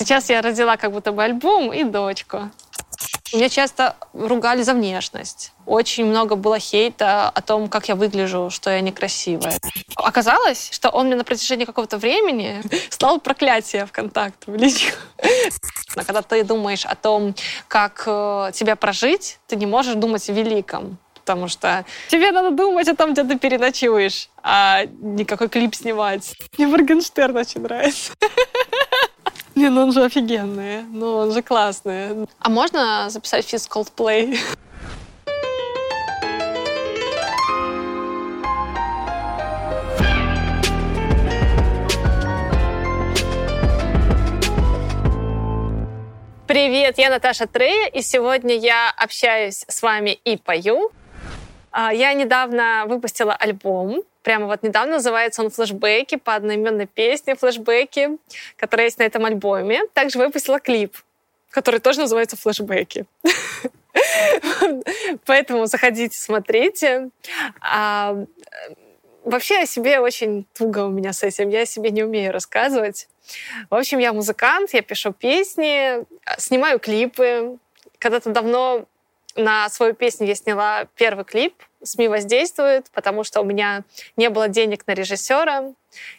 Сейчас я родила как будто бы альбом и дочку. Меня часто ругали за внешность. Очень много было хейта о том, как я выгляжу, что я некрасивая. Оказалось, что он мне на протяжении какого-то времени стал проклятие ВКонтакте в личку. Но когда ты думаешь о том, как э, тебя прожить, ты не можешь думать о великом потому что тебе надо думать о том, где ты переночуешь, а никакой клип снимать. Мне Моргенштерн очень нравится. Не, ну он же офигенный, ну он же классный. А можно записать физ Coldplay? Привет, я Наташа Трея, и сегодня я общаюсь с вами и пою. А, я недавно выпустила альбом, прямо вот недавно называется он «Флэшбэки» по одноименной песне «Флэшбэки», которая есть на этом альбоме. Также выпустила клип, который тоже называется «Флэшбэки». Поэтому заходите, смотрите. А, вообще о себе очень туго у меня с этим. Я себе не умею рассказывать. В общем, я музыкант, я пишу песни, снимаю клипы. Когда-то давно на свою песню я сняла первый клип «СМИ воздействует», потому что у меня не было денег на режиссера,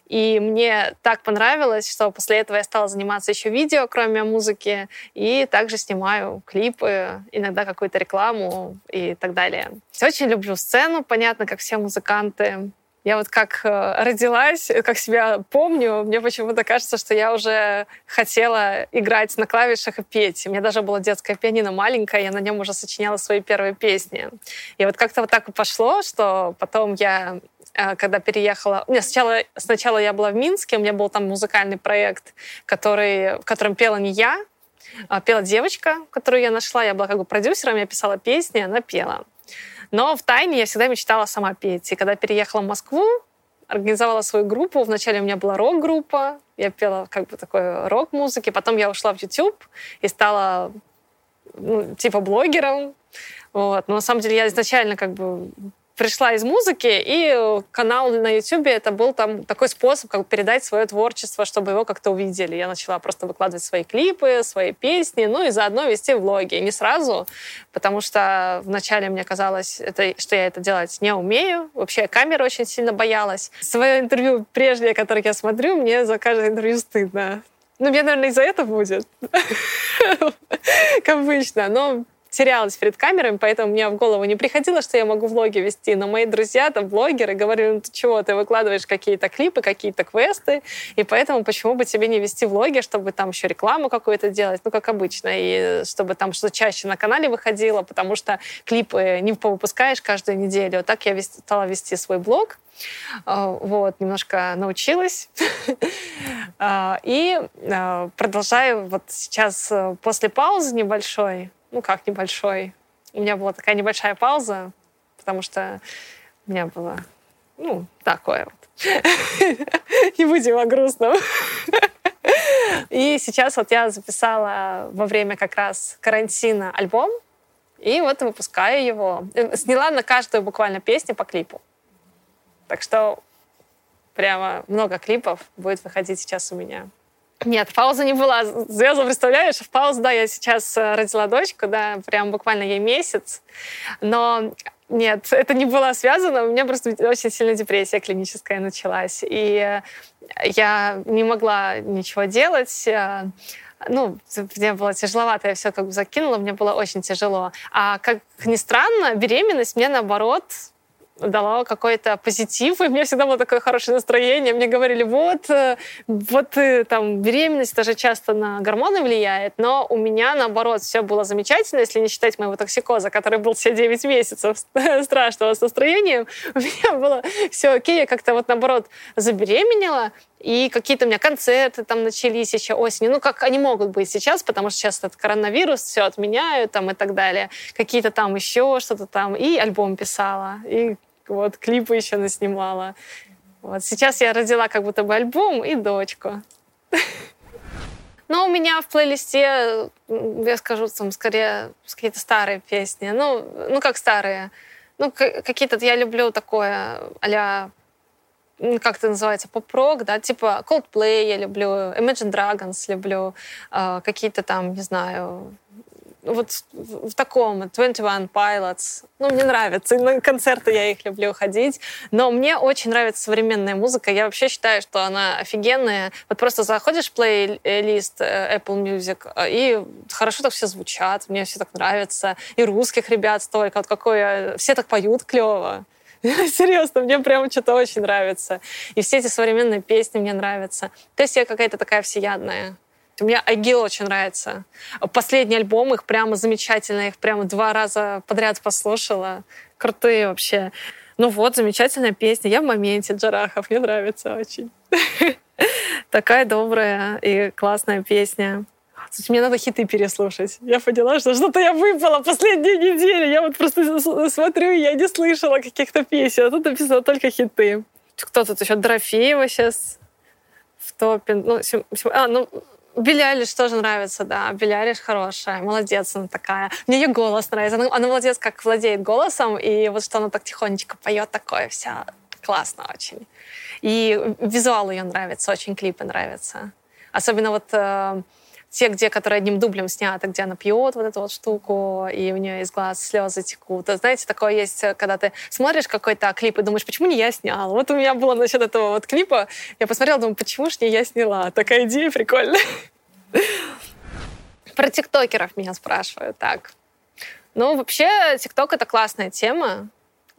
и мне так понравилось, что после этого я стала заниматься еще видео, кроме музыки, и также снимаю клипы, иногда какую-то рекламу и так далее. Очень люблю сцену, понятно, как все музыканты. Я вот как э, родилась, как себя помню, мне почему-то кажется, что я уже хотела играть на клавишах и петь. У меня даже было детское пианино маленькое, я на нем уже сочиняла свои первые песни. И вот как-то вот так и пошло, что потом я э, когда переехала... Нет, сначала, сначала я была в Минске, у меня был там музыкальный проект, который, в котором пела не я, а пела девочка, которую я нашла. Я была как бы продюсером, я писала песни, она пела. Но в тайне я всегда мечтала сама петь. И когда переехала в Москву, организовала свою группу. Вначале у меня была рок-группа, я пела как бы такой рок-музыки. Потом я ушла в YouTube и стала ну, типа блогером. Вот. Но на самом деле я изначально как бы пришла из музыки, и канал на YouTube это был там такой способ как передать свое творчество, чтобы его как-то увидели. Я начала просто выкладывать свои клипы, свои песни, ну и заодно вести влоги. Не сразу, потому что вначале мне казалось, это, что я это делать не умею. Вообще камера очень сильно боялась. Свое интервью прежнее, которое я смотрю, мне за каждое интервью стыдно. Ну, мне, наверное, из-за этого будет. Как обычно. Но терялась перед камерами, поэтому мне в голову не приходило, что я могу влоги вести. Но мои друзья, там, блогеры, говорили, ну ты чего, ты выкладываешь какие-то клипы, какие-то квесты, и поэтому почему бы тебе не вести влоги, чтобы там еще рекламу какую-то делать, ну, как обычно, и чтобы там что чаще на канале выходило, потому что клипы не повыпускаешь каждую неделю. Так я стала вести свой блог, а, вот, немножко научилась. А, и продолжаю вот сейчас э, после паузы небольшой, ну как небольшой. У меня была такая небольшая пауза, потому что у меня было, ну, такое вот. Не будем о грустном. И сейчас вот я записала во время как раз карантина альбом, и вот выпускаю его. Э, сняла на каждую буквально песню по клипу. Так что прямо много клипов будет выходить сейчас у меня. Нет, пауза не была. Звезда, представляешь, в паузу, да, я сейчас э, родила дочку, да, прям буквально ей месяц. Но нет, это не было связано. У меня просто очень сильная депрессия клиническая началась. И э, я не могла ничего делать э, ну, мне было тяжеловато, я все как бы закинула, мне было очень тяжело. А как ни странно, беременность мне наоборот дала какой-то позитив, и у меня всегда было такое хорошее настроение. Мне говорили, вот, э, вот э, там беременность тоже часто на гормоны влияет, но у меня, наоборот, все было замечательно, если не считать моего токсикоза, который был все 9 месяцев страшного с настроением. У меня было все окей, я как-то вот, наоборот, забеременела, и какие-то у меня концерты там начались еще осенью. Ну, как они могут быть сейчас, потому что сейчас этот коронавирус, все отменяют там и так далее. Какие-то там еще что-то там. И альбом писала. И вот, клипы еще наснимала. Вот, сейчас я родила как будто бы альбом и дочку. Но у меня в плейлисте, я скажу, там скорее какие-то старые песни. Ну, ну как старые. Ну, какие-то я люблю такое а как это называется, поп-рок, да, типа Coldplay я люблю, Imagine Dragons люблю, э, какие-то там, не знаю, вот в таком 21 Pilots. Ну, мне нравится. На концерты я их люблю ходить. Но мне очень нравится современная музыка. Я вообще считаю, что она офигенная. Вот просто заходишь в плейлист э, Apple Music, э, и хорошо так все звучат. Мне все так нравится. И русских ребят столько. Вот какое... Все так поют клево. Серьезно, мне прямо что-то очень нравится. И все эти современные песни мне нравятся. То есть я какая-то такая всеядная. Мне Агил очень нравится. Последний альбом их прямо замечательно. Их прямо два раза подряд послушала. Крутые вообще. Ну вот, замечательная песня. Я в моменте, Джарахов. Мне нравится очень. Такая добрая и классная песня. Слушай, мне надо хиты переслушать. Я поняла, что что-то я выпала последние недели. Я вот просто смотрю, я не слышала каких-то песен. А тут написано только хиты. Кто тут еще? Дорофеева сейчас в топе. Ну, а, ну, Билли Айлиш тоже нравится, да. Билли Айлиш хорошая, молодец она такая. Мне ее голос нравится. Она, она молодец, как владеет голосом, и вот что она так тихонечко поет такое, вся классно очень. И визуал ее нравится, очень клипы нравятся. Особенно вот э, те, где, которые одним дублем сняты, где она пьет вот эту вот штуку, и у нее из глаз слезы текут. Знаете, такое есть, когда ты смотришь какой-то клип и думаешь, почему не я снял? Вот у меня было насчет этого вот клипа. Я посмотрела, думаю, почему ж не я сняла? Такая идея прикольная. Про тиктокеров меня спрашивают. Так. Ну, вообще, тикток — это классная тема,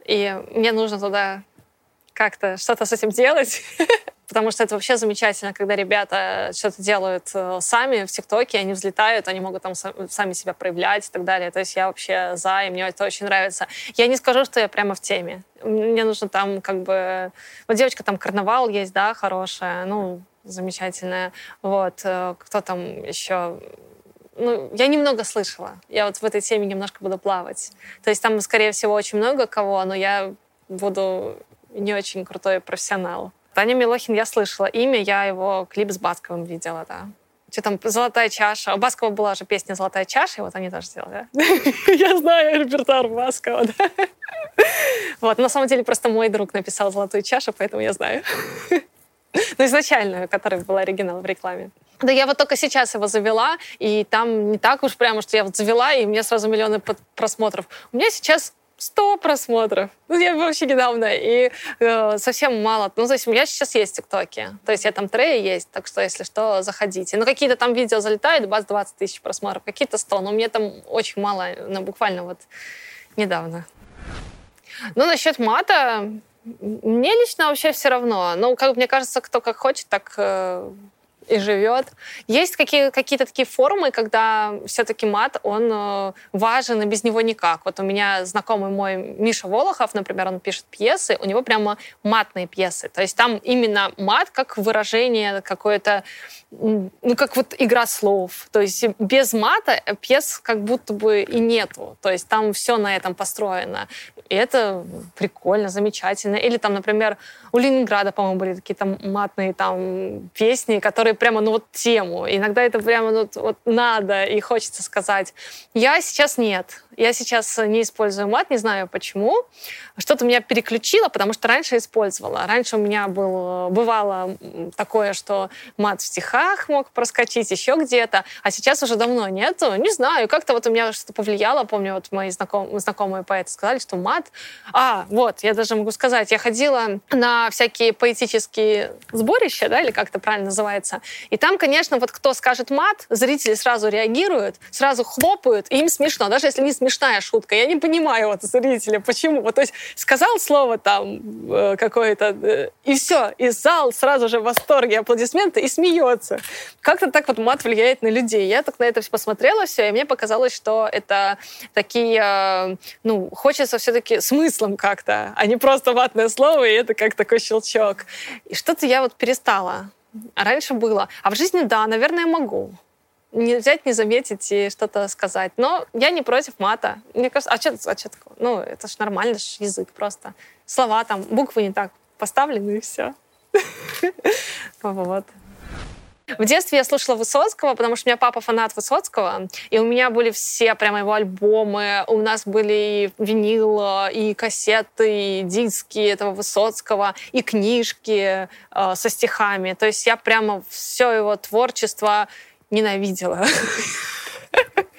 и мне нужно туда как-то что-то с этим делать. потому что это вообще замечательно, когда ребята что-то делают э, сами в ТикТоке, они взлетают, они могут там сами себя проявлять и так далее. То есть я вообще за, и мне это очень нравится. Я не скажу, что я прямо в теме. Мне нужно там как бы... Вот девочка там «Карнавал» есть, да, хорошая, ну, замечательная. Вот. Э, кто там еще? ну, я немного слышала. Я вот в этой теме немножко буду плавать. То есть там, скорее всего, очень много кого, но я буду не очень крутой профессионал. Таня Милохин, я слышала имя, я его клип с Басковым видела, да. Что там, «Золотая чаша». У Баскова была же песня «Золотая чаша», и вот они тоже сделали? Я знаю репертуар Баскова, да. Вот, на самом деле просто мой друг написал «Золотую чашу», поэтому я знаю. Ну, изначально, который был оригинал в рекламе. Да я вот только сейчас его завела, и там не так уж прямо, что я вот завела, и меня сразу миллионы просмотров. У меня сейчас 100 просмотров. Ну, я вообще недавно. И э, совсем мало. Ну, то есть у меня сейчас есть ТикТоки. То есть я там треи есть, так что, если что, заходите. Ну, какие-то там видео залетают, бац, 20 тысяч просмотров, какие-то 100. Но мне там очень мало, ну, буквально вот недавно. Ну, насчет мата, мне лично вообще все равно. Ну, как мне кажется, кто как хочет, так э, и живет. Есть какие, какие-то такие формы, когда все-таки мат, он э, важен, и без него никак. Вот у меня знакомый мой Миша Волохов, например, он пишет пьесы, у него прямо матные пьесы. То есть там именно мат как выражение какое-то, ну, как вот игра слов. То есть без мата пьес как будто бы и нету. То есть там все на этом построено. И это прикольно, замечательно. Или там, например, у Ленинграда, по-моему, были такие там матные там песни, которые прямо, ну вот тему. Иногда это прямо ну, вот надо и хочется сказать. Я сейчас нет. Я сейчас не использую мат, не знаю почему. Что-то меня переключило, потому что раньше использовала. Раньше у меня был, бывало такое, что мат в стихах мог проскочить, еще где-то, а сейчас уже давно нету. Не знаю, как-то вот у меня что-то повлияло. Помню, вот мои знаком, знакомые поэты сказали, что мат... А, вот, я даже могу сказать, я ходила на всякие поэтические сборища, да, или как это правильно называется, и там, конечно, вот кто скажет мат, зрители сразу реагируют, сразу хлопают, и им смешно, даже если не смешная шутка. Я не понимаю вот зрителя, почему. Вот, то есть сказал слово там э, какое-то, э, и все, и зал сразу же в восторге, аплодисменты, и смеется. Как-то так вот мат влияет на людей. Я так на это посмотрела все, и мне показалось, что это такие, э, ну, хочется все-таки смыслом как-то, а не просто ватное слово, и это как такой щелчок. И что-то я вот перестала. А раньше было. А в жизни, да, наверное, могу не взять, не заметить и что-то сказать. Но я не против мата. Мне кажется, а что, а что такого? Ну, это ж нормально, ж язык просто. Слова там, буквы не так поставлены, и все. Вот. В детстве я слушала Высоцкого, потому что у меня папа фанат Высоцкого, и у меня были все прямо его альбомы, у нас были и винил, и кассеты, и диски этого Высоцкого, и книжки э, со стихами. То есть я прямо все его творчество ненавидела.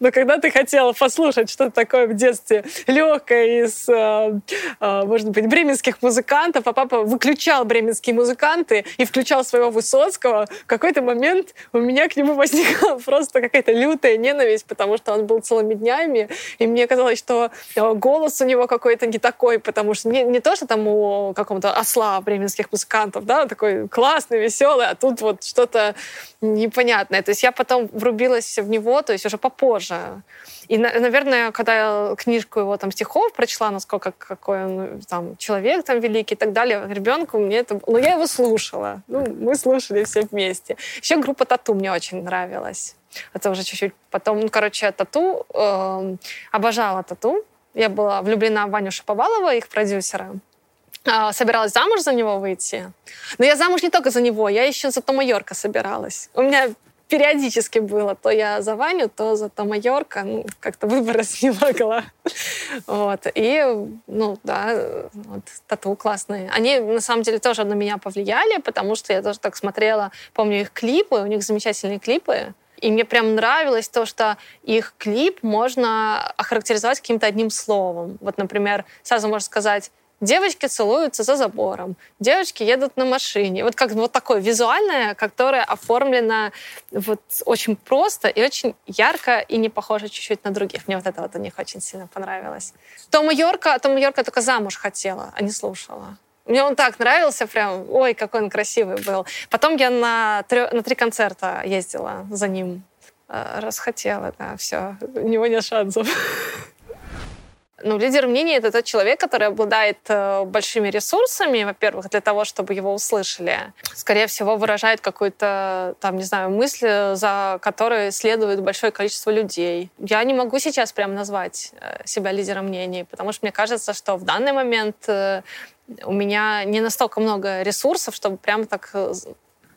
Но когда ты хотела послушать что-то такое в детстве легкое из, э, э, может быть, бременских музыкантов, а папа выключал бременские музыканты и включал своего Высоцкого, в какой-то момент у меня к нему возникла просто какая-то лютая ненависть, потому что он был целыми днями, и мне казалось, что э, голос у него какой-то не такой, потому что не, не то, что там у какого-то осла бременских музыкантов, да, такой классный, веселый, а тут вот что-то непонятное. То есть я потом врубилась в него, то есть уже попозже. И, наверное, когда я книжку его там стихов прочла, насколько какой он там человек там великий и так далее, ребенку мне это... Ну, я его слушала. Ну, мы слушали все вместе. Еще группа Тату мне очень нравилась. Это уже чуть-чуть потом. Ну, короче, Тату... Э, обожала Тату. Я была влюблена в Ваню Шаповалова, их продюсера а, собиралась замуж за него выйти. Но я замуж не только за него, я еще за Тома Йорка собиралась. У меня периодически было. То я за Ваню, то за Тома Йорка. Ну, как-то выбрать не могла. Вот. И, ну, да, вот, тату классные. Они, на самом деле, тоже на меня повлияли, потому что я тоже так смотрела, помню их клипы, у них замечательные клипы. И мне прям нравилось то, что их клип можно охарактеризовать каким-то одним словом. Вот, например, сразу можно сказать Девочки целуются за забором, девочки едут на машине. Вот как вот такое визуальное, которое оформлено вот очень просто и очень ярко и не похоже чуть-чуть на других. Мне вот это вот у них очень сильно понравилось. Тома Йорка, Тома Йорка только замуж хотела, а не слушала. Мне он так нравился, прям, ой, какой он красивый был. Потом я на, трё, на три концерта ездила за ним. Э, расхотела, да, все. У него нет шансов. Ну, лидер мнений — это тот человек, который обладает э, большими ресурсами, во-первых, для того, чтобы его услышали. Скорее всего, выражает какую-то, там, не знаю, мысль, за которой следует большое количество людей. Я не могу сейчас прям назвать э, себя лидером мнений, потому что мне кажется, что в данный момент э, у меня не настолько много ресурсов, чтобы прям так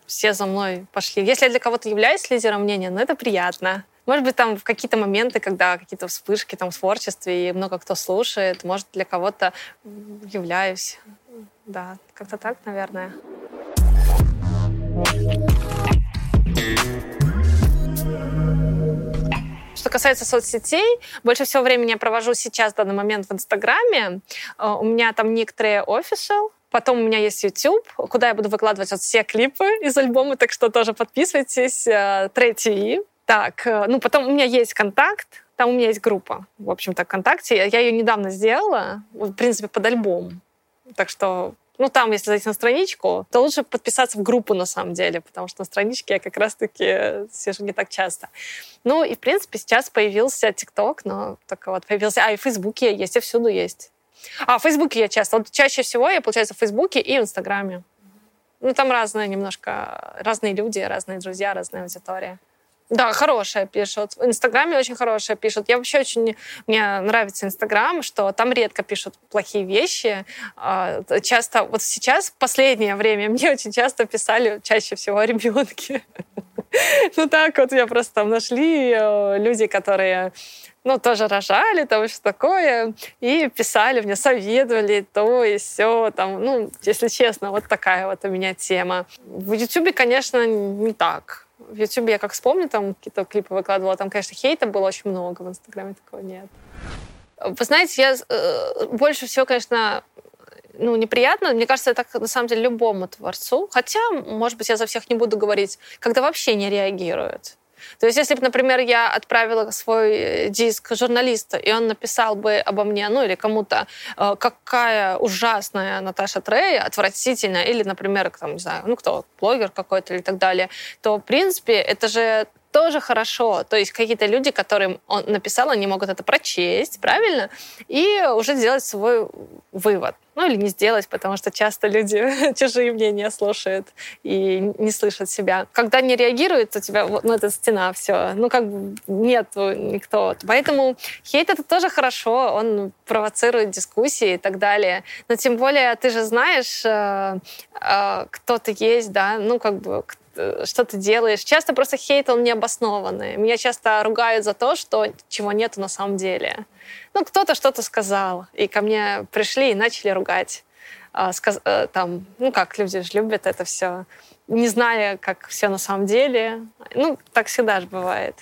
все за мной пошли. Если я для кого-то являюсь лидером мнения, ну это приятно. Может быть, там в какие-то моменты, когда какие-то вспышки там в творчестве и много кто слушает, может, для кого-то являюсь. Да, как-то так, наверное. Что касается соцсетей, больше всего времени я провожу сейчас, в данный момент, в Инстаграме. Э, у меня там некоторые official, Потом у меня есть YouTube, куда я буду выкладывать вот все клипы из альбома, так что тоже подписывайтесь. Третий э, так, э, ну потом у меня есть контакт, там у меня есть группа, в общем-то, ВКонтакте. Я ее недавно сделала, в принципе, под альбом. Так что ну, там, если зайти на страничку, то лучше подписаться в группу на самом деле, потому что на страничке я как раз-таки сижу не так часто. Ну, и, в принципе, сейчас появился ТикТок, но только вот появился... А, и в Фейсбуке есть, и всюду есть. А, в Фейсбуке я часто. Вот чаще всего я, получается, в Фейсбуке и в Инстаграме. Ну, там разные немножко, разные люди, разные друзья, разная аудитория. Да, хорошая пишут. В Инстаграме очень хорошая пишут. Я вообще очень... Мне нравится Инстаграм, что там редко пишут плохие вещи. А, часто... Вот сейчас, в последнее время, мне очень часто писали чаще всего ребенки. Ну так вот, я просто там нашли э, люди, которые ну, тоже рожали, там что такое, и писали мне, советовали то и все, там, ну, если честно, вот такая вот у меня тема. В Ютубе, конечно, не так в Ютубе я как вспомню, там какие-то клипы выкладывала, там, конечно, хейта было очень много, в Инстаграме такого нет. Вы знаете, я э, больше всего, конечно, ну, неприятно. Мне кажется, это на самом деле любому творцу. Хотя, может быть, я за всех не буду говорить, когда вообще не реагируют. То есть, если бы, например, я отправила свой э, диск журналисту, и он написал бы обо мне, ну или кому-то, э, какая ужасная Наташа Трей, отвратительная, или, например, там, не знаю, ну кто, блогер какой-то или так далее, то, в принципе, это же тоже хорошо. То есть какие-то люди, которым он написал, они могут это прочесть, правильно? И уже сделать свой вывод. Ну или не сделать, потому что часто люди чужие мнения слушают и не слышат себя. Когда не реагирует, у тебя ну, это стена, все. Ну как бы нет никто. Поэтому хейт это тоже хорошо, он провоцирует дискуссии и так далее. Но тем более ты же знаешь, э, э, кто ты есть, да, ну как бы Э, что ты делаешь. Часто просто хейт, он необоснованный. Меня часто ругают за то, что чего нету на самом деле. Ну, кто-то что-то сказал, и ко мне пришли и начали ругать. А, сказ... Э, там, ну, как люди же любят это все, не зная, как все на самом деле. Ну, так всегда же бывает.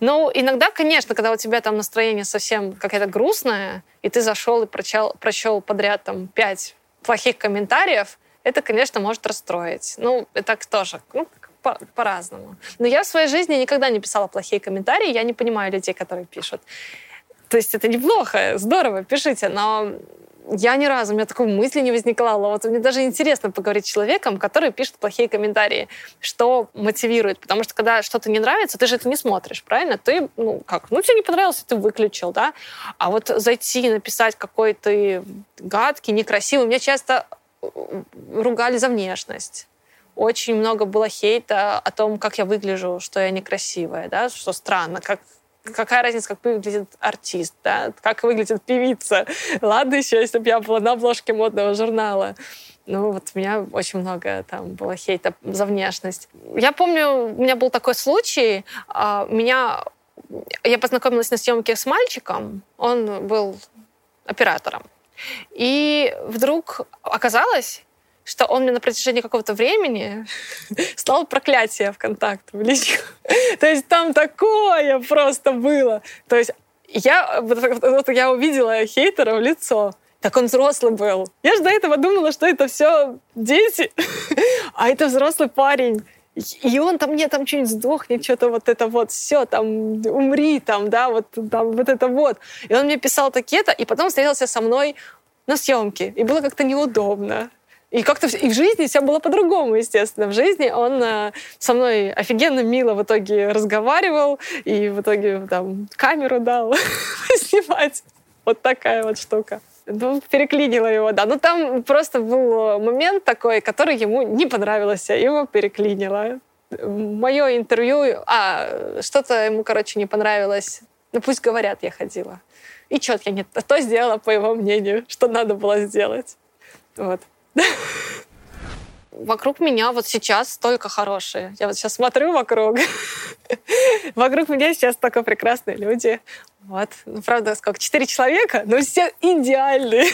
Но иногда, конечно, когда у тебя там настроение совсем какое-то грустное, и ты зашел и прочел, прочел подряд там пять плохих комментариев, это, конечно, может расстроить. Ну, так тоже. Ну, по- по-разному. Но я в своей жизни никогда не писала плохие комментарии, я не понимаю людей, которые пишут. То есть это неплохо, здорово, пишите, но я ни разу, у меня такой мысли не возникало. Вот мне даже интересно поговорить с человеком, который пишет плохие комментарии, что мотивирует. Потому что когда что-то не нравится, ты же это не смотришь, правильно? Ты, ну как, ну тебе не понравилось, ты выключил, да? А вот зайти и написать какой ты гадкий, некрасивый, мне часто ругали за внешность. Очень много было хейта о том, как я выгляжу, что я некрасивая, да, что странно, как какая разница, как выглядит артист, да, как выглядит певица. Ладно еще, если бы я была на обложке модного журнала. Ну, вот у меня очень много там было хейта за внешность. Я помню, у меня был такой случай, а, меня... Я познакомилась на съемке с мальчиком, он был оператором. И вдруг оказалось, что он мне на протяжении какого-то времени стал проклятие ВКонтакте в личку. То есть там такое просто было. То есть я, вот, я увидела хейтера в лицо. Так он взрослый был. Я же до этого думала, что это все дети, а это взрослый парень. И он там, мне там что-нибудь сдохнет, что-то вот это вот, все, там, умри, там, да, вот, там, вот это вот. И он мне писал такие-то, и потом встретился со мной на съемке. И было как-то неудобно. И как-то и в жизни все было по-другому, естественно. В жизни он э, со мной офигенно мило в итоге разговаривал и в итоге там камеру дал снимать. Вот такая вот штука. Ну, переклинила его, да. Но там просто был момент такой, который ему не понравился, его переклинило. Мое интервью, а, что-то ему, короче, не понравилось. Ну, пусть говорят, я ходила. И четко я не то сделала, по его мнению, что надо было сделать. Вот. Вокруг меня вот сейчас только хорошие. Я вот сейчас смотрю вокруг. Вокруг меня сейчас только прекрасные люди. Вот. Ну, правда, сколько? Четыре человека, но все идеальные.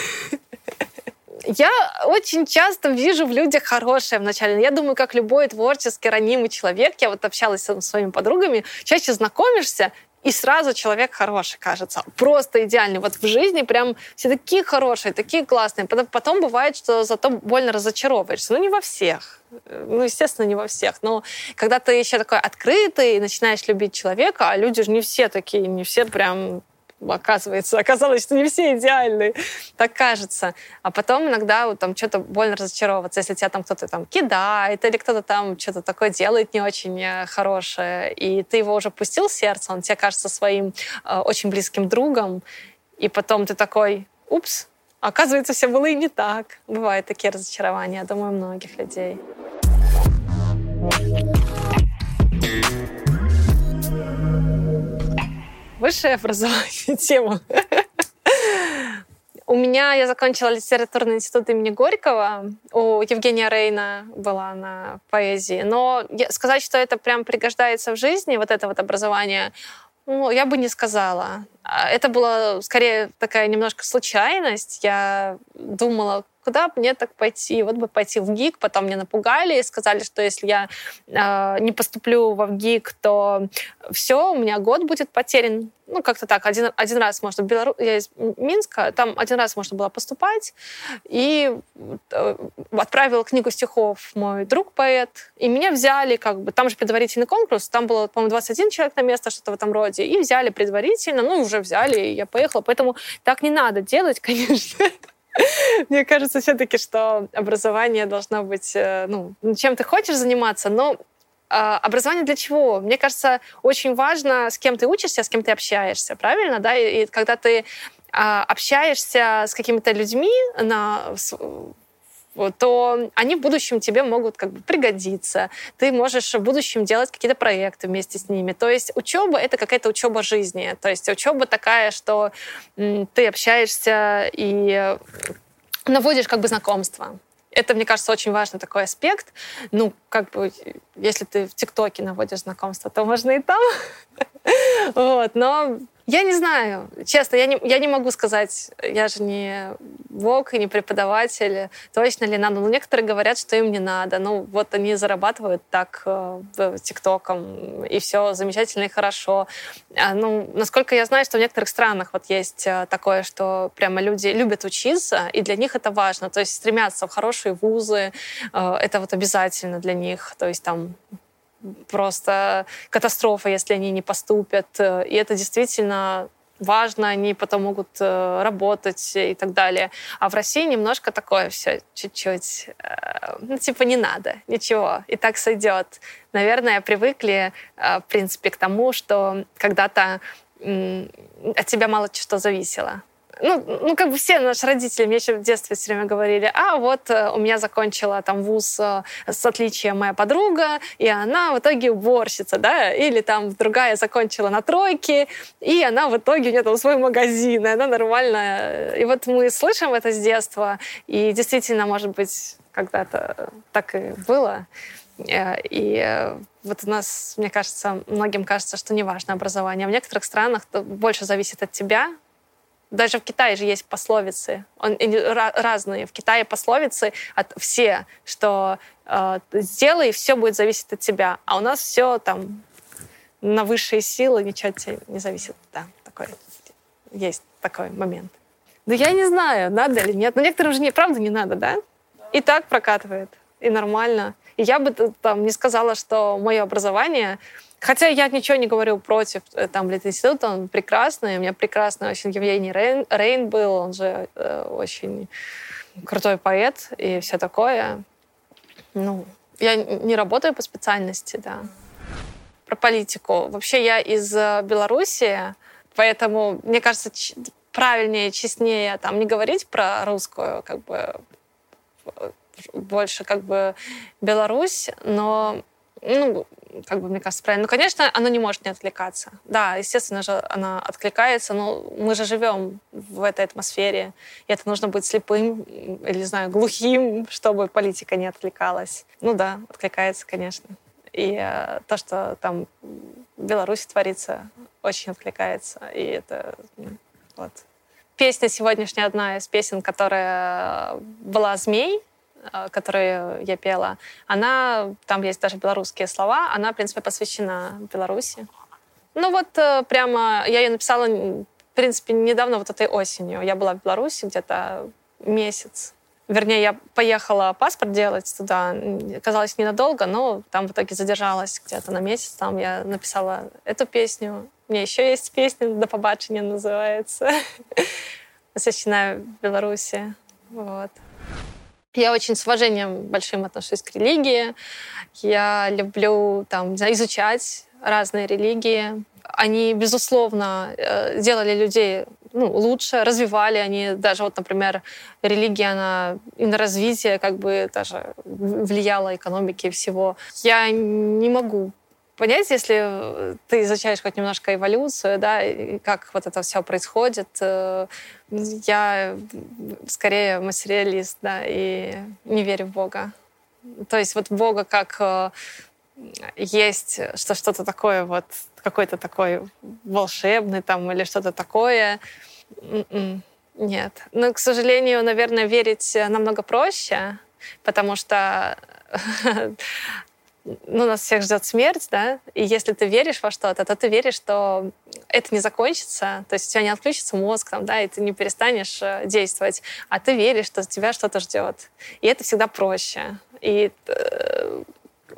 Я очень часто вижу в людях хорошее вначале. Я думаю, как любой творческий, ранимый человек, я вот общалась с своими подругами, чаще знакомишься, и сразу человек хороший кажется. Просто идеальный. Вот в жизни прям все такие хорошие, такие классные. Потом, бывает, что зато больно разочаровываешься. Ну, не во всех. Ну, естественно, не во всех. Но когда ты еще такой открытый и начинаешь любить человека, а люди же не все такие, не все прям оказывается, оказалось, что не все идеальны, так кажется. А потом иногда вот, там что-то больно разочаровываться, если тебя там кто-то там кидает или кто-то там что-то такое делает не очень э, хорошее, и ты его уже пустил в сердце, он тебе кажется своим э, очень близким другом, и потом ты такой, упс, оказывается, все было и не так. Бывают такие разочарования, я думаю, многих людей. Высшее образование тему. У меня, я закончила литературный институт имени Горького. У Евгения Рейна была на поэзии. Но сказать, что это прям пригождается в жизни, вот это вот образование, ну, я бы не сказала. А, это была скорее такая немножко случайность. Я думала, куда мне так пойти? Вот бы пойти в ГИК, потом меня напугали и сказали, что если я э, не поступлю во ВГИК, то все, у меня год будет потерян. Ну, как-то так, один, один раз можно в Белару... Я из Минска, там один раз можно было поступать. И э, отправил книгу стихов мой друг поэт, и меня взяли, как бы, там же предварительный конкурс, там было, по-моему, 21 человек на место, что-то в этом роде, и взяли предварительно, ну, уже взяли, и я поехала. Поэтому так не надо делать, конечно. Мне кажется все-таки, что образование должно быть, э, ну, чем ты хочешь заниматься, но а, образование для чего? Мне кажется, очень важно, с кем ты учишься, с кем ты общаешься, правильно? Да? И, и когда ты а, общаешься с какими-то людьми на то они в будущем тебе могут как бы пригодиться. Ты можешь в будущем делать какие-то проекты вместе с ними. То есть учеба — это какая-то учеба жизни. То есть учеба такая, что ты общаешься и наводишь как бы знакомства. Это, мне кажется, очень важный такой аспект. Ну, как бы, если ты в ТикТоке наводишь знакомства, то можно и там. Вот, но я не знаю, честно, я не, я не могу сказать, я же не бог и не преподаватель, точно ли надо. Но некоторые говорят, что им не надо. Ну, вот они зарабатывают так э, ТикТоком, и все замечательно и хорошо. А, ну, насколько я знаю, что в некоторых странах вот есть э, такое, что прямо люди любят учиться, и для них это важно. То есть стремятся в хорошие вузы, э, это вот обязательно для них. То есть там просто катастрофа, если они не поступят. И это действительно важно, они потом могут э, работать и так далее. А в России немножко такое все чуть-чуть, э, ну, типа не надо, ничего, и так сойдет. Наверное, привыкли, э, в принципе, к тому, что когда-то от тебя мало что зависело ну, ну, как бы все наши родители мне еще в детстве все время говорили, а вот э, у меня закончила там вуз э, с отличием моя подруга, и она в итоге уборщица, да, или там другая закончила на тройке, и она в итоге у нее там свой магазин, и она нормальная. И вот мы слышим это с детства, и действительно, может быть, когда-то так и было. Э, и вот у нас, мне кажется, многим кажется, что не важно образование. В некоторых странах больше зависит от тебя, даже в Китае же есть пословицы, он, разные. В Китае пословицы от все, что э, сделай, все будет зависеть от тебя. А у нас все там на высшие силы, ничего от тебя не зависит. Да, такой, есть такой момент. Да я не знаю, надо или нет. Но некоторым же не, правда не надо, да? И так прокатывает, и нормально. Я бы там не сказала, что мое образование Хотя я ничего не говорю против э, там Литинститута, он прекрасный, у меня прекрасный очень Евгений Рейн, Рейн был, он же э, очень крутой поэт и все такое. Ну, я не работаю по специальности, да. Про политику. Вообще я из э, Беларуси, поэтому, мне кажется, правильнее, честнее там не говорить про русскую, как бы э, больше как бы Беларусь, но ну, как бы, мне кажется, правильно. Ну, конечно, оно не может не отвлекаться. Да, естественно же она откликается, но мы же живем в этой атмосфере, и это нужно быть слепым или, не знаю, глухим, чтобы политика не отвлекалась. Ну да, откликается, конечно. И э, то, что там в Беларуси творится, очень откликается. И это вот. Песня сегодняшняя одна из песен, которая была «Змей», Э, которую я пела, она, там есть даже белорусские слова, она, в принципе, посвящена Беларуси. Ну вот э, прямо я ее написала, в принципе, недавно, вот этой осенью. Я была в Беларуси где-то месяц. Вернее, я поехала паспорт делать туда. Казалось, ненадолго, но там в итоге задержалась где-то на месяц. Там я написала эту песню. У меня еще есть песня «До побачення» называется. Посвящена Беларуси. Вот. Я очень с уважением большим отношусь к религии. Я люблю там, изучать разные религии. Они, безусловно, э, делали людей ну, лучше, развивали они. Даже вот, например, религия, она и на развитие как бы даже влияла экономике всего. Я не могу понять, если э, ты изучаешь хоть немножко эволюцию, да, и как вот это все происходит. Э, я скорее материалист, да, и не верю в Бога. То есть вот Бога как э, есть что что-то такое вот какой-то такой волшебный там или что-то такое. М-м, нет. Но, к сожалению, наверное, верить намного проще, потому что ну, нас всех ждет смерть, да, и если ты веришь во что-то, то ты веришь, что это не закончится, то есть у тебя не отключится мозг, там, да, и ты не перестанешь э, действовать, а ты веришь, что тебя что-то ждет. И это всегда проще. И э,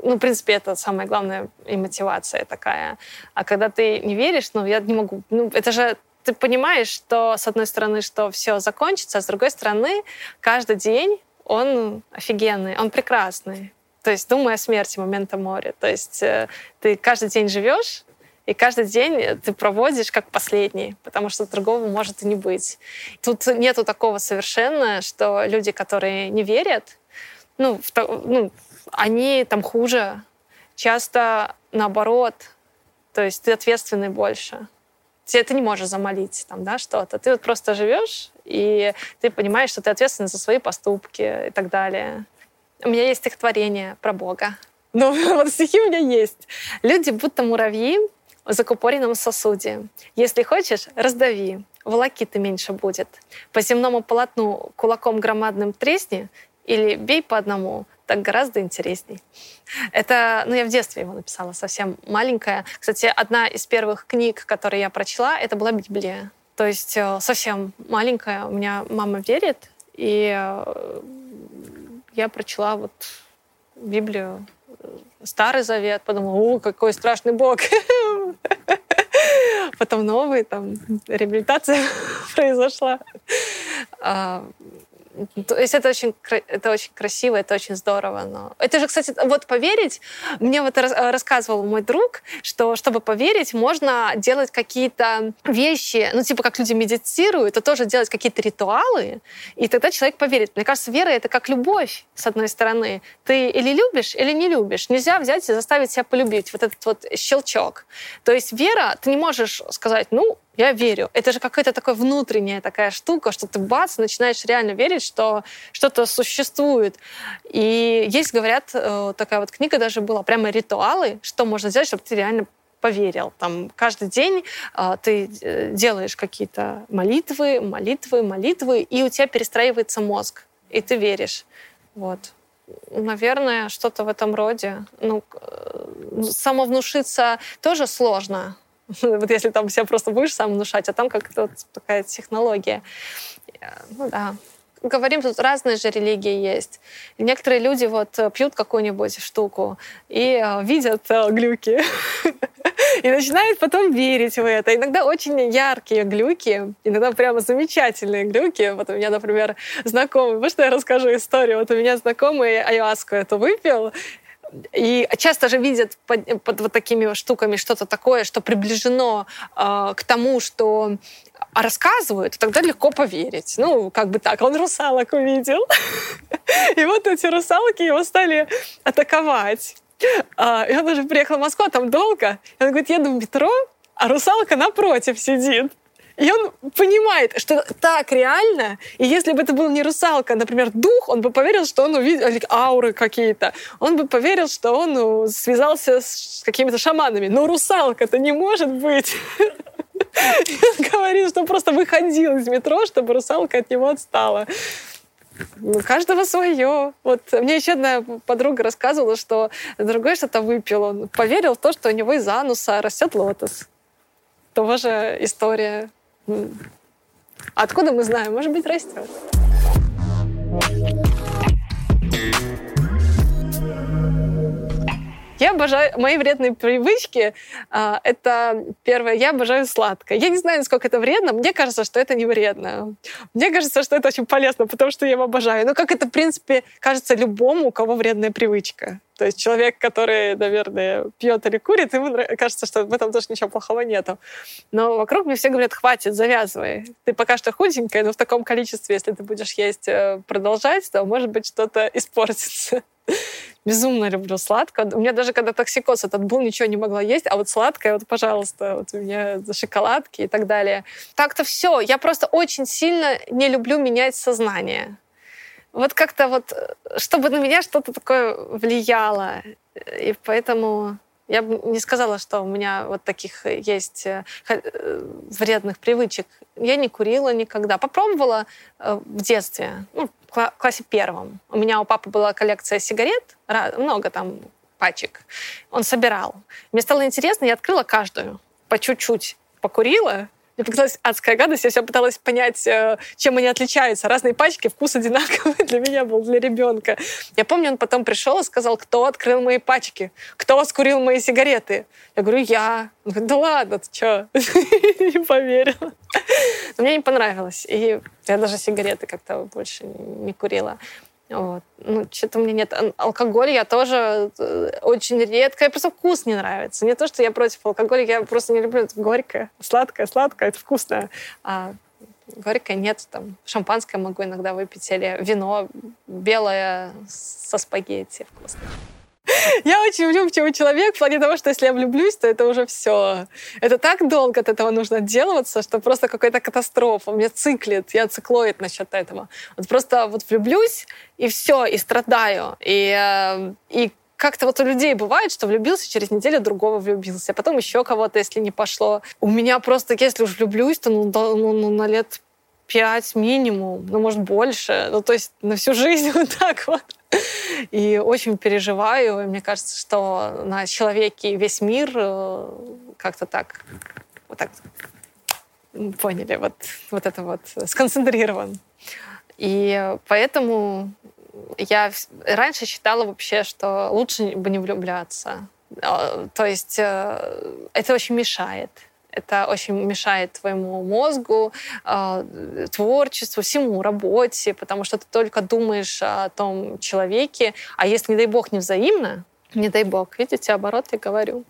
ну, в принципе, это самая главная и мотивация такая. А когда ты не веришь, ну, я не могу... Ну, это же ты понимаешь, что, с одной стороны, что все закончится, а с другой стороны, каждый день он офигенный, он прекрасный. То есть думай о смерти момента моря. То есть э, ты каждый день живешь, и каждый день ты проводишь как последний, потому что другого может и не быть. Тут нету такого совершенно, что люди, которые не верят, ну, в, ну они там хуже. Часто наоборот. То есть ты ответственный больше. Тебе ты не можешь замолить там, да, что-то. Ты вот просто живешь, и ты понимаешь, что ты ответственный за свои поступки и так далее. У меня есть стихотворение про Бога. Ну, вот стихи у меня есть. Люди будто муравьи в закупоренном сосуде. Если хочешь, раздави, волокиты меньше будет. По земному полотну кулаком громадным тресни или бей по одному, так гораздо интересней. Это, ну, я в детстве его написала, совсем маленькая. Кстати, одна из первых книг, которые я прочла, это была Библия. То есть э, совсем маленькая. У меня мама верит, и э, я прочла вот Библию, э, Старый Завет, подумала, о, какой страшный Бог. Потом новый, там, реабилитация произошла. А, то есть это очень, это очень красиво, это очень здорово. Но... Это же, кстати, вот поверить, мне вот рассказывал мой друг, что чтобы поверить, можно делать какие-то вещи, ну типа как люди медитируют, то тоже делать какие-то ритуалы, и тогда человек поверит. Мне кажется, вера — это как любовь, с одной стороны. Ты или любишь, или не любишь. Нельзя взять и заставить себя полюбить. Вот этот вот щелчок. То есть вера, ты не можешь сказать, ну, я верю. Это же какая-то такая внутренняя такая штука, что ты бац, начинаешь реально верить, что что-то существует. И есть, говорят, э, такая вот книга даже была, прямо ритуалы, что можно сделать, чтобы ты реально поверил. Там каждый день э, ты э, делаешь какие-то молитвы, молитвы, молитвы, и у тебя перестраивается мозг, и ты веришь. Вот. Наверное, что-то в этом роде. Ну, самовнушиться тоже сложно. Вот если там себя просто будешь сам внушать, а там как-то вот такая технология. Э, ну да. Говорим, тут разные же религии есть. Некоторые люди вот э, пьют какую-нибудь штуку и э, видят глюки. И начинают потом верить в это. Иногда очень яркие глюки, иногда прямо замечательные глюки. Вот у меня, например, знакомый, может, я расскажу историю? Вот у меня знакомый ayahuasca это выпил, и часто же видят под, под вот такими штуками что-то такое, что приближено э, к тому, что рассказывают, тогда легко поверить. Ну, как бы так, он русалок увидел. И вот эти русалки его стали атаковать. А, и он уже приехал в Москву, а там долго. И он говорит, еду в метро, а русалка напротив сидит. И он понимает, что так реально, и если бы это был не русалка, например, дух, он бы поверил, что он увидел ауры какие-то, он бы поверил, что он ну, связался с какими-то шаманами. Но русалка-то не может быть. Он говорит, что просто выходил из метро, чтобы русалка от него отстала. У каждого свое. Вот мне еще одна подруга рассказывала, что другой что-то выпил. Он поверил в то, что у него из ануса растет лотос. Тоже история Откуда мы знаем? Может быть, растет. Я обожаю мои вредные привычки. А, это первое, я обожаю сладкое. Я не знаю, насколько это вредно. Мне кажется, что это не вредно. Мне кажется, что это очень полезно, потому что я его обожаю. Но как это, в принципе, кажется любому, у кого вредная привычка. То есть человек, который, наверное, пьет или курит, ему кажется, что в этом тоже ничего плохого нету. Но вокруг мне все говорят, хватит, завязывай. Ты пока что худенькая, но в таком количестве, если ты будешь есть э, продолжать, то, может быть, что-то испортится. Безумно люблю сладкое. У меня даже когда токсикоз этот был, ничего не могла есть, а вот сладкое, вот, пожалуйста, вот у меня шоколадки и так далее. Так-то все. Я просто очень сильно не люблю менять сознание вот как-то вот, чтобы на меня что-то такое влияло. И поэтому я бы не сказала, что у меня вот таких есть э, э, вредных привычек. Я не курила никогда. Попробовала э, в детстве, ну, в классе первом. У меня у папы была коллекция сигарет, много там пачек. Он собирал. Мне стало интересно, я открыла каждую по чуть-чуть. Покурила, мне показалась адская гадость. Я все пыталась понять, э, чем они отличаются. Разные пачки, вкус одинаковый для меня был, для ребенка. Я помню, он потом пришел и сказал, кто открыл мои пачки, кто скурил мои сигареты. Я говорю, я. Он говорит, да ладно, ты что? Не поверила. Но мне не понравилось. И я даже сигареты как-то больше не курила. Вот. Ну, что-то у меня нет. Алкоголь я тоже э, очень редко. Я просто вкус не нравится. Не то, что я против алкоголя, я просто не люблю. Это горькое, сладкое, сладкое, это вкусно. А горькое нет. Там шампанское могу иногда выпить или вино белое со спагетти вкусно. Я очень влюбчивый человек в плане того, что если я влюблюсь, то это уже все. Это так долго от этого нужно отделываться, что просто какая-то катастрофа. Мне циклит, я циклоид насчет этого. Вот просто вот влюблюсь, и все, и страдаю. И, э, и как-то вот у людей бывает, что влюбился, через неделю другого влюбился, а потом еще кого-то, если не пошло. У меня просто, если уж влюблюсь, то ну, ну, ну, на лет пять минимум, ну, может, больше. Ну, то есть на всю жизнь вот так вот. И очень переживаю. И мне кажется, что на человеке весь мир э, как-то так, вот так поняли, вот, вот это вот сконцентрирован. И поэтому я раньше считала вообще, что лучше бы не влюбляться. А, то есть э, это очень мешает это очень мешает твоему мозгу, а, творчеству, всему, работе, потому что ты только думаешь о том человеке, а если, не дай бог, не взаимно, не дай бог, видите, оборот я говорю,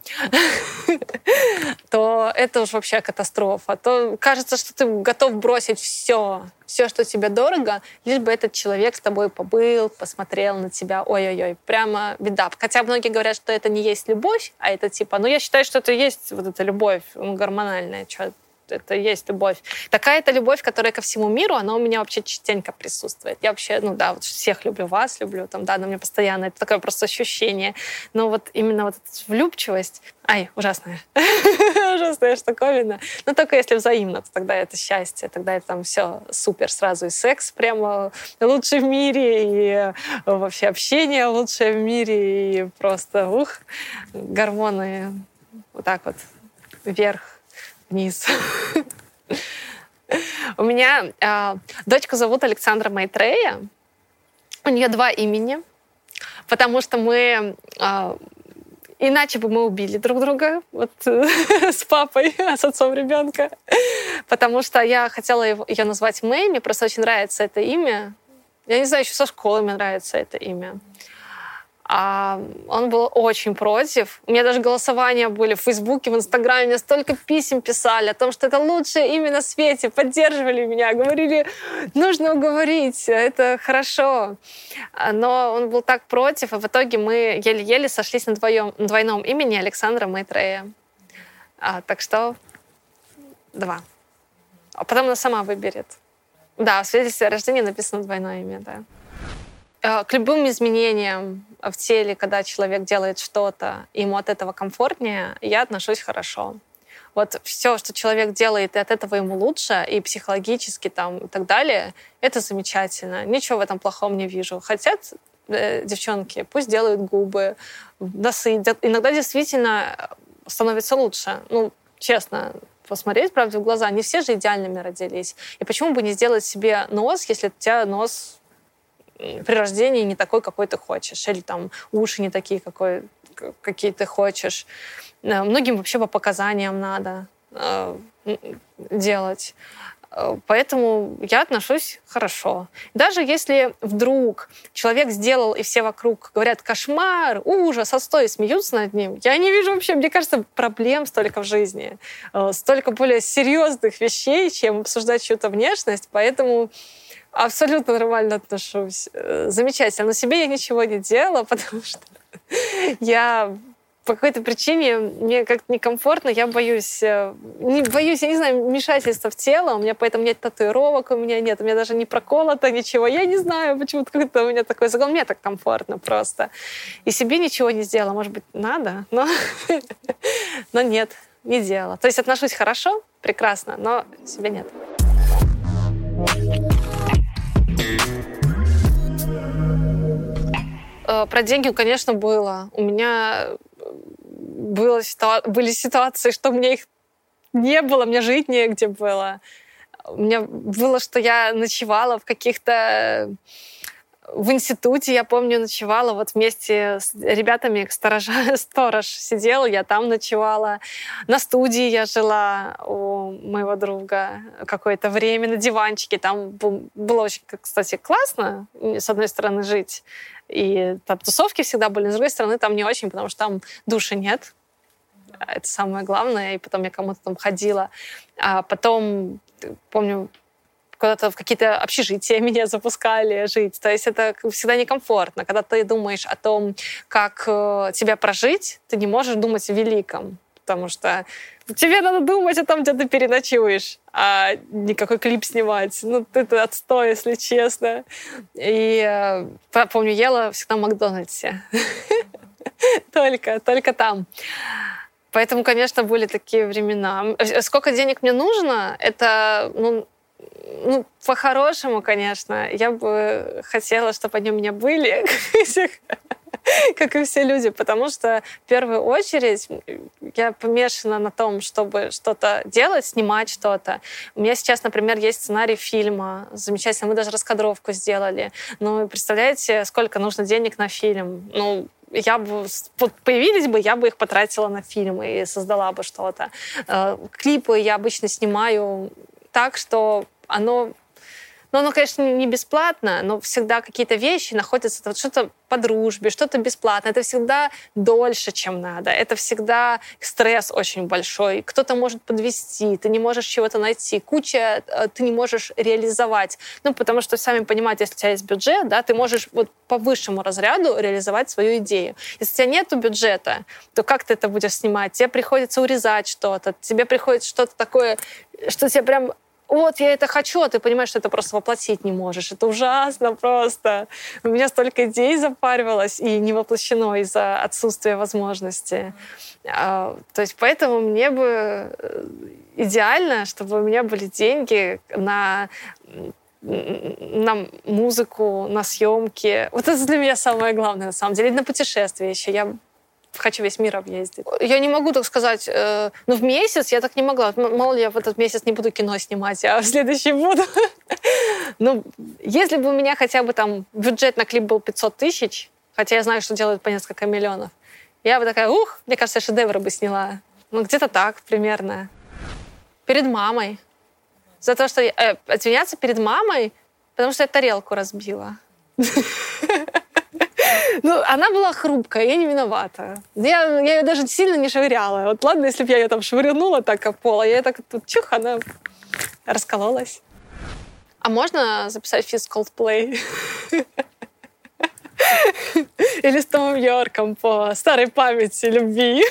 то это уж вообще катастрофа. То кажется, что ты готов бросить все, все, что тебе дорого, лишь бы этот человек с тобой побыл, посмотрел на тебя. Ой-ой-ой, прямо беда. Хотя многие говорят, что это не есть любовь, а это типа, ну я считаю, что это есть вот эта любовь гормональная, что это есть любовь. Такая-то любовь, которая ко всему миру, она у меня вообще частенько присутствует. Я вообще, ну да, вот всех люблю, вас люблю, там, да, она у меня постоянно, это такое просто ощущение. Но вот именно вот эта влюбчивость, ай, ужасная, ужасная штуковина. Но только если взаимно, то тогда это счастье, тогда это там все супер сразу. И секс прямо лучший в мире, и вообще общение лучшее в мире, и просто, ух, гормоны вот так вот вверх вниз. У меня э, дочку зовут Александра Майтрея. У нее два имени, потому что мы э, иначе бы мы убили друг друга вот, с папой, с отцом ребенка. Потому что я хотела его, ее назвать Мэй, мне просто очень нравится это имя. Я не знаю, еще со школы мне нравится это имя. А он был очень против. У меня даже голосования были в Фейсбуке, в Инстаграме. Мне столько писем писали о том, что это лучшее имя на свете. Поддерживали меня, говорили, нужно уговорить, это хорошо. Но он был так против, и в итоге мы еле-еле сошлись на, двоем, на двойном имени Александра Майтрея. А, так что два. А потом она сама выберет. Да, в свидетельстве о рождении написано двойное имя, да. А, к любым изменениям в теле, когда человек делает что-то, ему от этого комфортнее, я отношусь хорошо. Вот все, что человек делает, и от этого ему лучше, и психологически там и так далее, это замечательно. Ничего в этом плохом не вижу. Хотят э, девчонки, пусть делают губы, носы. Иногда действительно становится лучше. Ну, честно, посмотреть правде в глаза. Не все же идеальными родились. И почему бы не сделать себе нос, если у тебя нос при рождении не такой, какой ты хочешь, или там уши не такие, какой, какие ты хочешь. Э, многим вообще по показаниям надо э, делать. Э, поэтому я отношусь хорошо. Даже если вдруг человек сделал, и все вокруг говорят «кошмар», «ужас», «отстой», смеются над ним, я не вижу вообще, мне кажется, проблем столько в жизни, столько более серьезных вещей, чем обсуждать чью-то внешность. Поэтому абсолютно нормально отношусь. Э, замечательно. Но себе я ничего не делала, потому что я по какой-то причине мне как-то некомфортно, я боюсь, э, не боюсь, я не знаю, вмешательства в тело, у меня поэтому нет татуировок, у меня нет, у меня даже не проколото ничего, я не знаю, почему-то у меня такой загон, мне так комфортно просто. И себе ничего не сделала, может быть, надо, но, но нет, не делала. То есть отношусь хорошо, прекрасно, но себе нет. Про деньги, конечно, было. У меня э, было, были ситуации, что мне их не было, мне жить негде было. У меня было, что я ночевала в каких-то В институте, я помню, ночевала вот вместе с ребятами, сторожа, сторож сидел, я там ночевала. На студии я жила у моего друга какое-то время на диванчике. Там было очень, кстати, классно, с одной стороны, жить. И там тусовки всегда были, с другой стороны, там не очень, потому что там души нет. Это самое главное. И потом я кому-то там ходила. А потом, помню, куда-то в какие-то общежития меня запускали жить. То есть это всегда некомфортно. Когда ты думаешь о том, как э, тебя прожить, ты не можешь думать о великом. Потому что тебе надо думать о том, где ты переночуешь, а никакой клип снимать. Ну, это отстой, если честно. И э, помню, ела всегда в Макдональдсе. Только, только там. Поэтому, конечно, были такие времена. Сколько денег мне нужно, это ну, ну, по-хорошему, конечно, я бы хотела, чтобы они у меня были, как и все люди, потому что в первую очередь я помешана на том, чтобы что-то делать, снимать что-то. У меня сейчас, например, есть сценарий фильма, замечательно, мы даже раскадровку сделали. Ну, представляете, сколько нужно денег на фильм? Ну, я бы появились бы, я бы их потратила на фильмы и создала бы что-то. Э, клипы я обычно снимаю так, что оно ну, оно, конечно, не бесплатно, но всегда какие-то вещи находятся, вот что-то по дружбе, что-то бесплатно. Это всегда дольше, чем надо. Это всегда стресс очень большой. Кто-то может подвести, ты не можешь чего-то найти. Куча э, ты не можешь реализовать. Ну, потому что, сами понимаете, если у тебя есть бюджет, да, ты можешь вот по высшему разряду реализовать свою идею. Если у тебя нет бюджета, то как ты это будешь снимать? Тебе приходится урезать что-то, тебе приходится что-то такое, что тебе прям вот, я это хочу, а ты понимаешь, что это просто воплотить не можешь. Это ужасно просто. У меня столько идей запаривалось и не воплощено из-за отсутствия возможности. А, то есть поэтому мне бы э, идеально, чтобы у меня были деньги на на музыку, на съемки. Вот это для меня самое главное, на самом деле. И на путешествия еще. Я хочу весь мир объездить. Я не могу так сказать, э, ну, в месяц я так не могла. Мало ли, я в этот месяц не буду кино снимать, а в следующий буду. ну, если бы у меня хотя бы там бюджет на клип был 500 тысяч, хотя я знаю, что делают по несколько миллионов, я бы такая, ух, мне кажется, шедевры бы сняла. Ну, где-то так примерно. Перед мамой. За то, что... Э, извиняться перед мамой, потому что я тарелку разбила. Ну, она была хрупкая, я не виновата. Я, я ее даже сильно не швыряла. Вот ладно, если бы я ее там швырнула так об пол, а я так тут чух, она раскололась. А можно записать физ Coldplay? Или с Томом Йорком по старой памяти любви.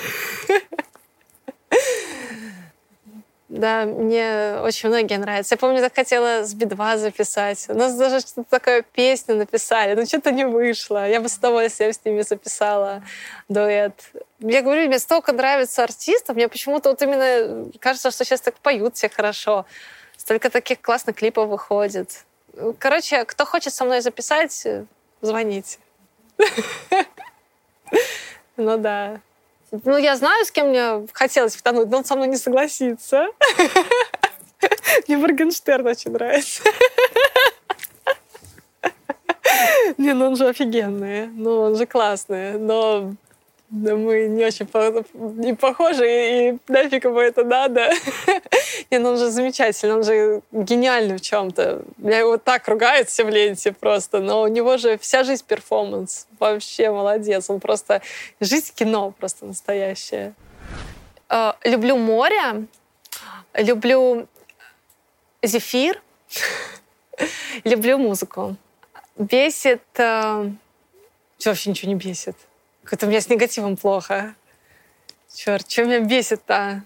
Да, мне очень многие нравятся. Я помню, так хотела с Би-2 записать. У нас даже что-то такое песню написали, но что-то не вышло. Я бы с удовольствием с ними записала дуэт. Я говорю, мне столько нравится артистов, мне почему-то вот именно кажется, что сейчас так поют все хорошо. Столько таких классных клипов выходит. Короче, кто хочет со мной записать, звоните. Ну да. Ну, я знаю, с кем мне хотелось втонуть, но он со мной не согласится. Мне Моргенштерн очень нравится. Не, ну он же офигенный, ну он же классный, но да мы не очень по не похожи, и нафиг ему это надо. Не, ну он же замечательный, он же гениальный в чем-то. Я его так ругают все в ленте просто, но у него же вся жизнь перформанс. Вообще молодец. Он просто... Жизнь кино просто настоящая. Э, люблю море, люблю зефир, люблю музыку. Бесит... Э, вообще ничего не бесит. Как-то у меня с негативом плохо. Черт, что меня бесит-то?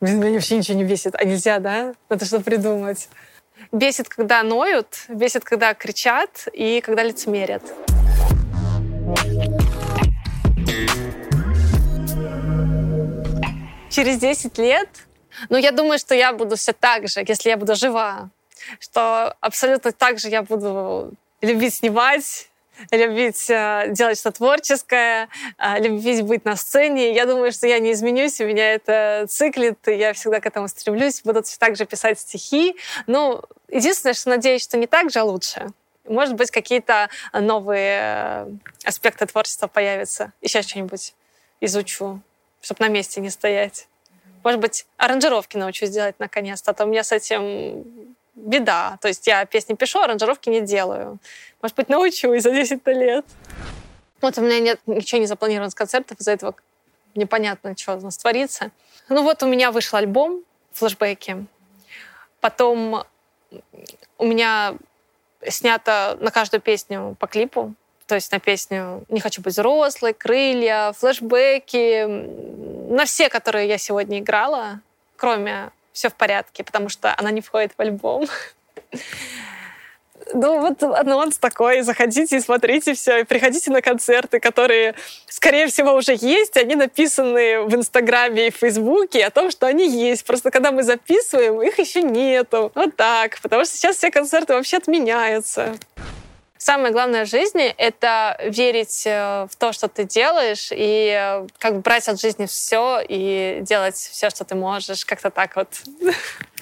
Меня вообще ничего не бесит. А нельзя, да? Надо что придумать. Бесит, когда ноют, бесит, когда кричат и когда лицемерят. Через 10 лет, ну, я думаю, что я буду все так же, если я буду жива. Что абсолютно так же я буду любить снимать, любить э, делать что-то творческое, э, любить быть на сцене. Я думаю, что я не изменюсь, у меня это циклит, и я всегда к этому стремлюсь. Буду так же писать стихи. Ну, единственное, что надеюсь, что не так же, а лучше. Может быть, какие-то новые э, аспекты творчества появятся. Еще что-нибудь изучу, чтобы на месте не стоять. Может быть, аранжировки научусь делать наконец-то, а то у меня с этим беда. То есть я песни пишу, аранжировки не делаю. Может быть, научусь за 10 лет. Вот у меня нет ничего не запланировано с концертов, из-за этого непонятно, что у нас творится. Ну вот у меня вышел альбом «Флэшбэки». Потом у меня снято на каждую песню по клипу. То есть на песню «Не хочу быть взрослой», «Крылья», «Флэшбэки», на все, которые я сегодня играла, кроме «Все в порядке», потому что она не входит в альбом. Ну, вот анонс такой. Заходите и смотрите все. И приходите на концерты, которые, скорее всего, уже есть. Они написаны в Инстаграме и Фейсбуке о том, что они есть. Просто когда мы записываем, их еще нету. Вот так. Потому что сейчас все концерты вообще отменяются. Самое главное в жизни — это верить э, в то, что ты делаешь, и э, как бы брать от жизни все и делать все, что ты можешь. Как-то так вот.